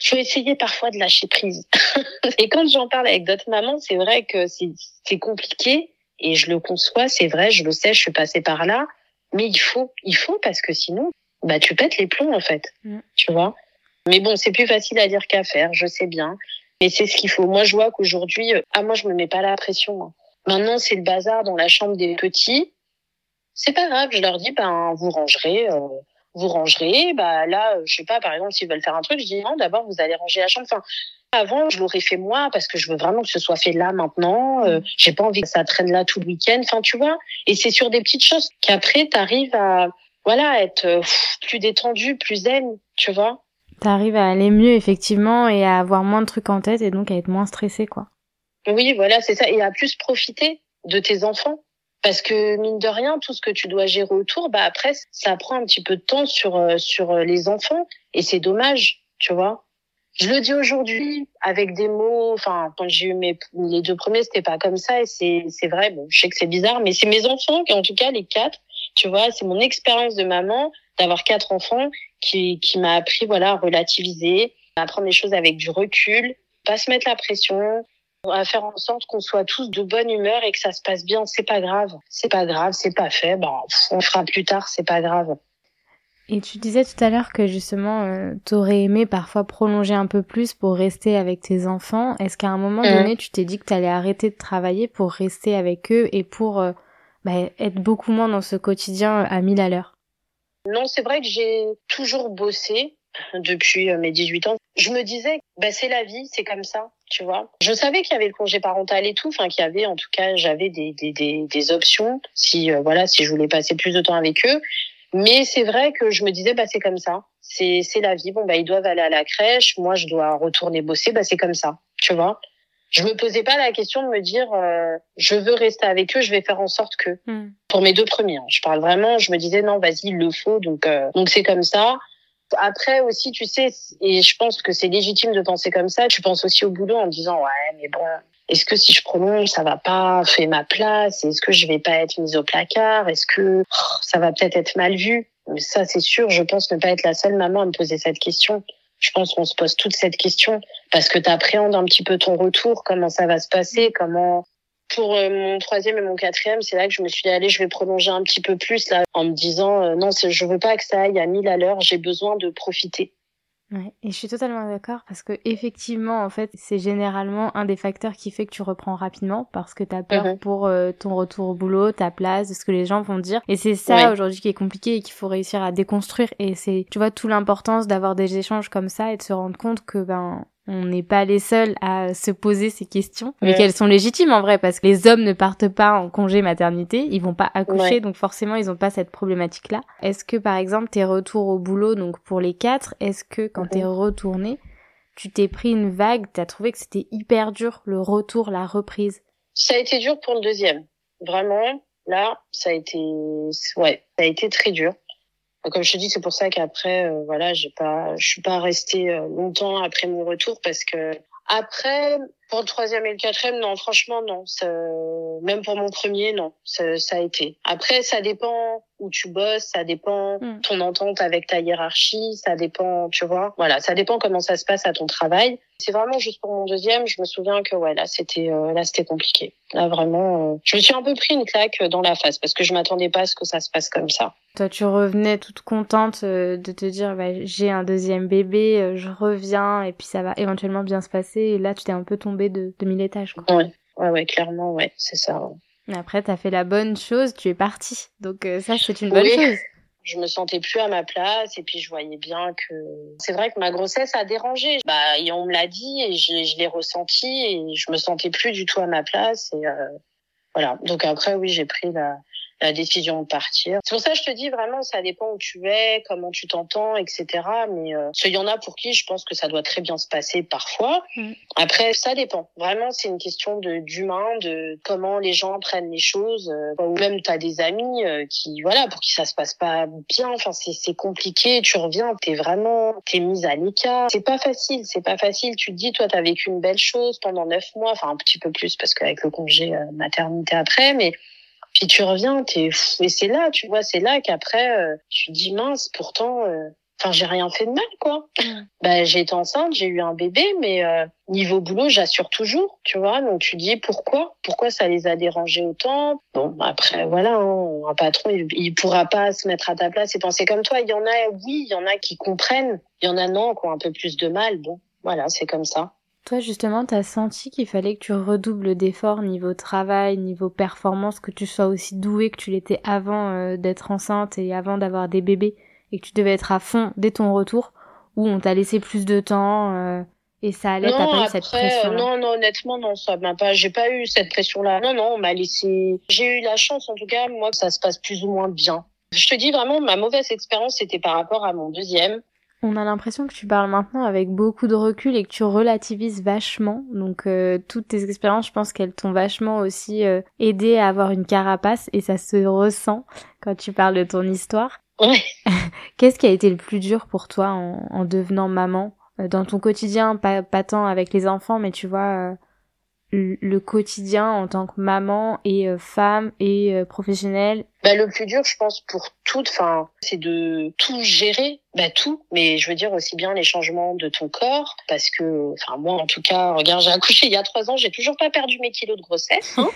faut essayer parfois de lâcher prise. et quand j'en parle avec d'autres mamans, c'est vrai que c'est compliqué et je le conçois, c'est vrai, je le sais, je suis passée par là. Mais il faut, il faut parce que sinon, bah, tu pètes les plombs, en fait. Mm. Tu vois? Mais bon, c'est plus facile à dire qu'à faire, je sais bien. Mais c'est ce qu'il faut. Moi, je vois qu'aujourd'hui, euh, ah, moi, je me mets pas la pression. Maintenant, c'est le bazar dans la chambre des petits. C'est pas grave. Je leur dis, ben, vous rangerez, euh, vous rangerez. Bah, là, euh, je sais pas, par exemple, s'ils veulent faire un truc, je dis, non, d'abord, vous allez ranger la chambre. Enfin, avant, je l'aurais fait moi parce que je veux vraiment que ce soit fait là maintenant. Euh, j'ai pas envie que ça traîne là tout le week-end. Enfin, tu vois. Et c'est sur des petites choses qu'après, t'arrives à, voilà, être plus détendu, plus zen, tu vois. T'arrives à aller mieux effectivement et à avoir moins de trucs en tête et donc à être moins stressé quoi. Oui, voilà, c'est ça. Et à plus profiter de tes enfants. Parce que mine de rien, tout ce que tu dois gérer autour, bah après ça prend un petit peu de temps sur euh, sur euh, les enfants. Et c'est dommage, tu vois. Je le dis aujourd'hui avec des mots, enfin quand j'ai eu mes les deux premiers, c'était pas comme ça. Et c'est c'est vrai, bon, je sais que c'est bizarre mais c'est mes enfants en tout cas les quatre, tu vois, c'est mon expérience de maman d'avoir quatre enfants qui, qui m'a appris voilà à relativiser, à prendre les choses avec du recul, pas se mettre la pression, à faire en sorte qu'on soit tous de bonne humeur et que ça se passe bien. C'est pas grave, c'est pas grave, c'est pas fait. Bon, on fera plus tard, c'est pas grave. Et tu disais tout à l'heure que justement, euh, t'aurais aimé parfois prolonger un peu plus pour rester avec tes enfants. Est-ce qu'à un moment mmh. donné, tu t'es dit que t'allais arrêter de travailler pour rester avec eux et pour euh, bah, être beaucoup moins dans ce quotidien à mille à l'heure non, c'est vrai que j'ai toujours bossé depuis euh, mes 18 ans. Je me disais, bah, c'est la vie, c'est comme ça, tu vois. Je savais qu'il y avait le congé parental et tout, enfin qu'il y avait, en tout cas, j'avais des, des, des, des, options si, euh, voilà, si je voulais passer plus de temps avec eux. Mais c'est vrai que je me disais, bah, c'est comme ça. C'est, c'est la vie. Bon, bah, ils doivent aller à la crèche. Moi, je dois retourner bosser. Bah, c'est comme ça. Tu vois? Je me posais pas la question de me dire euh, je veux rester avec eux, je vais faire en sorte que. Hmm. Pour mes deux premiers, hein, je parle vraiment, je me disais non, vas-y, il le faut, donc euh, donc c'est comme ça. Après aussi, tu sais, et je pense que c'est légitime de penser comme ça. Tu penses aussi au boulot en disant ouais, mais bon, est-ce que si je prolonge, ça va pas faire ma place? Est-ce que je vais pas être mise au placard? Est-ce que oh, ça va peut-être être mal vu? Mais ça, c'est sûr. Je pense ne pas être la seule maman à me poser cette question. Je pense qu'on se pose toute cette question parce que tu appréhendes un petit peu ton retour, comment ça va se passer, comment pour euh, mon troisième et mon quatrième, c'est là que je me suis dit, allez, je vais prolonger un petit peu plus là, en me disant, euh, non, je veux pas que ça aille à 1000 à l'heure, j'ai besoin de profiter. Ouais, et je suis totalement d'accord parce que effectivement, en fait, c'est généralement un des facteurs qui fait que tu reprends rapidement parce que t'as peur mhm. pour euh, ton retour au boulot, ta place, de ce que les gens vont dire. Et c'est ça aujourd'hui qui est compliqué et qu'il faut réussir à déconstruire. Et c'est, tu vois, tout l'importance d'avoir des échanges comme ça et de se rendre compte que ben on n'est pas les seuls à se poser ces questions, mais qu'elles sont légitimes en vrai, parce que les hommes ne partent pas en congé maternité, ils vont pas accoucher, donc forcément ils ont pas cette problématique-là. Est-ce que par exemple tes retours au boulot, donc pour les quatre, est-ce que quand t'es retourné, tu t'es pris une vague, t'as trouvé que c'était hyper dur le retour, la reprise? Ça a été dur pour le deuxième, vraiment. Là, ça a été, ouais, ça a été très dur. Comme je te dis, c'est pour ça qu'après, euh, voilà, j'ai pas, je suis pas restée euh, longtemps après mon retour parce que après, pour le troisième et le quatrième, non, franchement, non. Même pour mon premier, non, ça, ça, a été. Après, ça dépend où tu bosses, ça dépend mm. ton entente avec ta hiérarchie, ça dépend, tu vois. Voilà, ça dépend comment ça se passe à ton travail. C'est vraiment juste pour mon deuxième, je me souviens que ouais, là c'était euh, là c'était compliqué. Là vraiment, euh, je me suis un peu pris une claque dans la face parce que je m'attendais pas à ce que ça se passe comme ça. Toi, tu revenais toute contente euh, de te dire bah, j'ai un deuxième bébé, je reviens et puis ça va éventuellement bien se passer. Et là, tu t'es un peu tombé de, de mille étages. Quoi. Ouais, ouais, ouais, clairement, ouais, c'est ça. Mais après, t'as fait la bonne chose, tu es partie. Donc ça, c'est une bonne chose je me sentais plus à ma place et puis je voyais bien que c'est vrai que ma grossesse a dérangé. Bah et on me l'a dit et je, je l'ai ressenti et je me sentais plus du tout à ma place et euh, voilà. Donc après oui j'ai pris la la décision de partir. C'est pour ça que je te dis vraiment, ça dépend où tu es, comment tu t'entends, etc. Mais euh, il y en a pour qui je pense que ça doit très bien se passer parfois. Mm. Après, ça dépend. Vraiment, c'est une question de d'humain, de comment les gens prennent les choses. Euh, ou même tu as des amis euh, qui, voilà, pour qui ça se passe pas bien. Enfin, c'est compliqué. Tu reviens, t'es vraiment, t'es mise à l'écart. C'est pas facile. C'est pas facile. Tu te dis, toi, t'as vécu une belle chose pendant neuf mois, enfin un petit peu plus parce qu'avec le congé euh, maternité après, mais puis tu reviens, t'es et c'est là, tu vois, c'est là qu'après euh, tu dis mince, pourtant, euh, enfin j'ai rien fait de mal quoi. Ben j'ai été enceinte, j'ai eu un bébé, mais euh, niveau boulot j'assure toujours, tu vois. Donc tu dis pourquoi, pourquoi ça les a dérangés autant? Bon après voilà, hein, un patron il, il pourra pas se mettre à ta place et penser comme toi. Il y en a, oui, il y en a qui comprennent, il y en a non qui ont un peu plus de mal. Bon voilà, c'est comme ça. Toi, justement, t'as senti qu'il fallait que tu redoubles d'efforts niveau travail, niveau performance, que tu sois aussi doué que tu l'étais avant euh, d'être enceinte et avant d'avoir des bébés, et que tu devais être à fond dès ton retour, ou on t'a laissé plus de temps euh, et ça allait, t'as pas eu cette pression -là. Non, non, honnêtement, non, ça m'a pas, j'ai pas eu cette pression-là. Non, non, on m'a laissé. J'ai eu la chance, en tout cas, moi, que ça se passe plus ou moins bien. Je te dis vraiment, ma mauvaise expérience, c'était par rapport à mon deuxième. On a l'impression que tu parles maintenant avec beaucoup de recul et que tu relativises vachement. Donc euh, toutes tes expériences, je pense qu'elles t'ont vachement aussi euh, aidé à avoir une carapace et ça se ressent quand tu parles de ton histoire. Ouais. Qu'est-ce qui a été le plus dur pour toi en, devenant maman? Euh, dans ton quotidien, pas, pas tant avec les enfants, mais tu vois le quotidien en tant que maman et femme et professionnelle bah, le plus dur, je pense, pour toutes, enfin, c'est de tout gérer, bah tout, mais je veux dire aussi bien les changements de ton corps, parce que, enfin, moi, en tout cas, regarde, j'ai accouché il y a trois ans, j'ai toujours pas perdu mes kilos de grossesse. Hein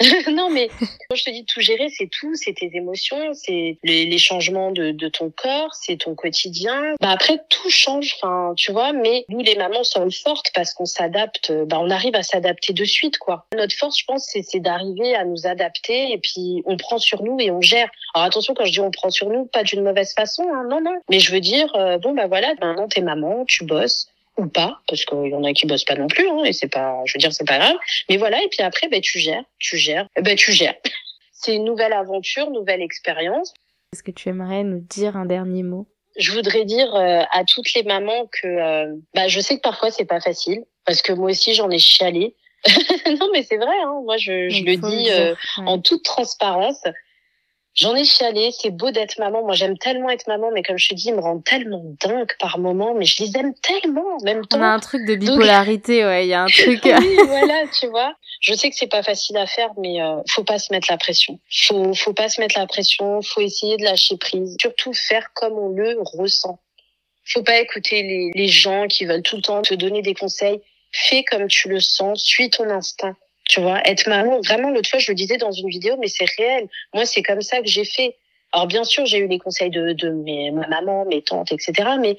non, mais quand je te dis tout gérer, c'est tout, c'est tes émotions, c'est les, changements de, ton corps, c'est ton quotidien. Bah après, tout change, enfin, tu vois, mais nous, les mamans, sommes fortes parce qu'on s'adapte, bah on arrive à s'adapter de suite, quoi. Notre force, je pense, c'est d'arriver à nous adapter et puis on prend sur nous on gère. Alors attention, quand je dis on prend sur nous, pas d'une mauvaise façon, hein, non, non. Mais je veux dire, euh, bon bah voilà, maintenant t'es maman, tu bosses ou pas, parce qu'il y en a qui bossent pas non plus, hein, et c'est pas, je veux dire, c'est pas grave. Mais voilà, et puis après, ben tu gères, tu gères, ben tu gères. c'est une nouvelle aventure, nouvelle expérience. Est-ce que tu aimerais nous dire un dernier mot? Je voudrais dire euh, à toutes les mamans que euh, bah, je sais que parfois c'est pas facile parce que moi aussi j'en ai chialé. non mais c'est vrai, hein, moi je, je le dis en toute transparence. J'en ai chialé, c'est beau d'être maman. Moi, j'aime tellement être maman, mais comme je te dis, ils me rendent tellement dingue par moment. Mais je les aime tellement en même temps. On a un truc de bipolarité, ouais. Il y a un truc. oui, voilà, tu vois. Je sais que c'est pas facile à faire, mais euh, faut pas se mettre la pression. Faut, faut pas se mettre la pression. Faut essayer de lâcher prise. Surtout faire comme on le ressent. Faut pas écouter les, les gens qui veulent tout le temps te donner des conseils. Fais comme tu le sens. Suis ton instinct Tu vois, être maman, vraiment, l'autre fois, je le disais dans une vidéo, mais c'est réel. Moi, c'est comme ça que j'ai fait. Alors, bien sûr, j'ai eu les conseils de, de mes, ma maman, mes tantes, etc. Mais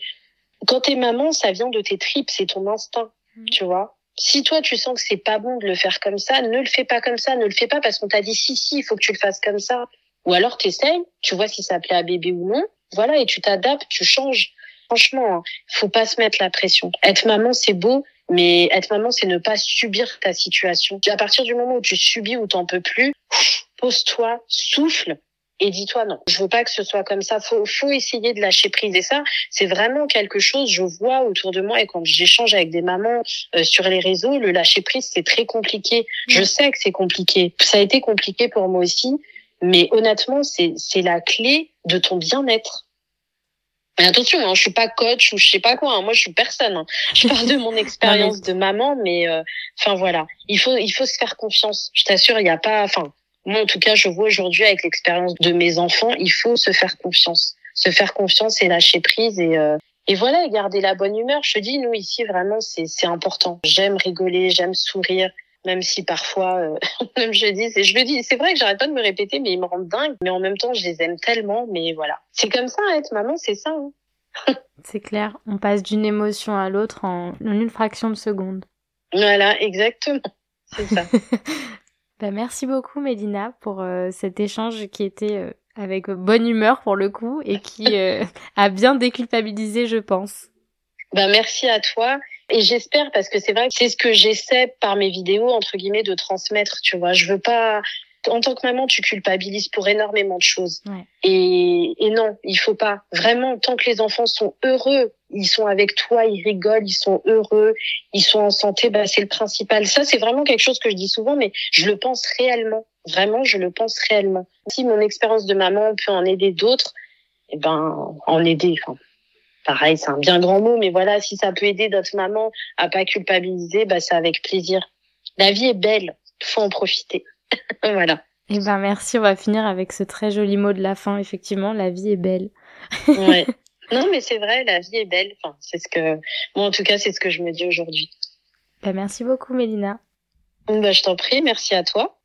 quand t'es maman, ça vient de tes tripes, c'est ton instinct, mmh. tu vois. Si toi, tu sens que c'est pas bon de le faire comme ça, ne le fais pas comme ça, ne le fais pas parce qu'on t'a dit si, si, il faut que tu le fasses comme ça. Ou alors, t'essayes, tu vois si ça plaît à bébé ou non. Voilà, et tu t'adaptes, tu changes. Franchement, hein, faut pas se mettre la pression. Être maman, c'est beau, mais être maman, c'est ne pas subir ta situation. À partir du moment où tu subis ou t'en peux plus, pose-toi, souffle et dis-toi non. Je veux pas que ce soit comme ça. Faut, faut essayer de lâcher prise. Et ça, c'est vraiment quelque chose. Je vois autour de moi et quand j'échange avec des mamans euh, sur les réseaux, le lâcher prise, c'est très compliqué. Je sais que c'est compliqué. Ça a été compliqué pour moi aussi. Mais honnêtement, c'est, c'est la clé de ton bien-être. Mais attention, hein, je suis pas coach ou je sais pas quoi. Hein, moi, je suis personne. Hein. Je parle de mon expérience de maman, mais euh, enfin voilà, il faut il faut se faire confiance. Je t'assure, il n'y a pas. Enfin, moi en tout cas, je vois aujourd'hui avec l'expérience de mes enfants, il faut se faire confiance, se faire confiance et lâcher prise et euh, et voilà, et garder la bonne humeur. Je te dis, nous ici vraiment, c'est c'est important. J'aime rigoler, j'aime sourire même si parfois, euh, même je dis, je le dis, c'est vrai que j'arrête pas de me répéter, mais ils me rendent dingue. Mais en même temps, je les aime tellement. Mais voilà, c'est comme ça, être maman, c'est ça. Hein. c'est clair, on passe d'une émotion à l'autre en une fraction de seconde. Voilà, exactement. C'est ça. bah, merci beaucoup, Mélina, pour euh, cet échange qui était euh, avec bonne humeur pour le coup et qui a bien déculpabilisé, je pense. Bah, merci à toi. Et j'espère parce que c'est vrai que c'est ce que j'essaie par mes vidéos entre guillemets de transmettre. Tu vois, je veux pas. En tant que maman, tu culpabilises pour énormément de choses. Ouais. Et, et non, il faut pas. Vraiment, tant que les enfants sont heureux, ils sont avec toi, ils rigolent, ils sont heureux, ils sont en santé, bah c'est le principal. Ça, c'est vraiment quelque chose que je dis souvent, mais je le pense réellement. Vraiment, je le pense réellement. Si mon expérience de maman peut en aider d'autres, eh ben, en aider. Enfin, pareil, c'est un bien grand mot, mais voilà, si ça peut aider d'autres mamans à pas culpabiliser, bah c'est avec plaisir. La vie est belle, faut en profiter. voilà. Eh ben merci, on va finir avec ce très joli mot de la fin. Effectivement, la vie est belle. ouais. Non, mais c'est vrai, la vie est belle. Enfin, c'est ce que moi, en tout cas, c'est ce que je me dis aujourd'hui. Bah, merci beaucoup, Mélina. Bah, je t'en prie, merci à toi.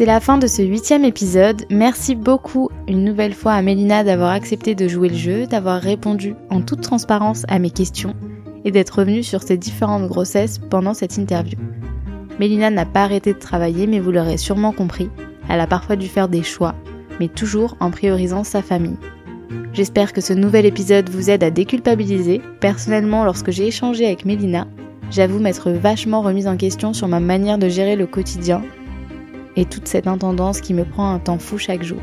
C'est la fin de ce huitième épisode. Merci beaucoup une nouvelle fois à Mélina d'avoir accepté de jouer le jeu, d'avoir répondu en toute transparence à mes questions et d'être revenue sur ses différentes grossesses pendant cette interview. Mélina n'a pas arrêté de travailler, mais vous l'aurez sûrement compris, elle a parfois dû faire des choix, mais toujours en priorisant sa famille. J'espère que ce nouvel épisode vous aide à déculpabiliser. Personnellement, lorsque j'ai échangé avec Mélina, j'avoue m'être vachement remise en question sur ma manière de gérer le quotidien et toute cette intendance qui me prend un temps fou chaque jour.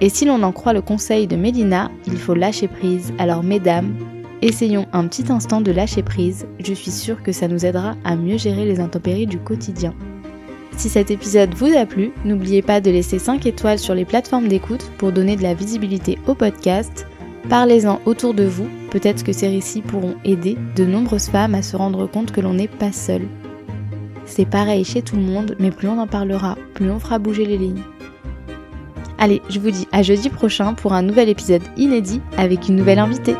Et si l'on en croit le conseil de Mélina, il faut lâcher prise, alors mesdames, essayons un petit instant de lâcher prise, je suis sûre que ça nous aidera à mieux gérer les intempéries du quotidien. Si cet épisode vous a plu, n'oubliez pas de laisser 5 étoiles sur les plateformes d'écoute pour donner de la visibilité au podcast. Parlez-en autour de vous, peut-être que ces récits pourront aider de nombreuses femmes à se rendre compte que l'on n'est pas seul. C'est pareil chez tout le monde, mais plus on en parlera, plus on fera bouger les lignes. Allez, je vous dis à jeudi prochain pour un nouvel épisode inédit avec une nouvelle invitée.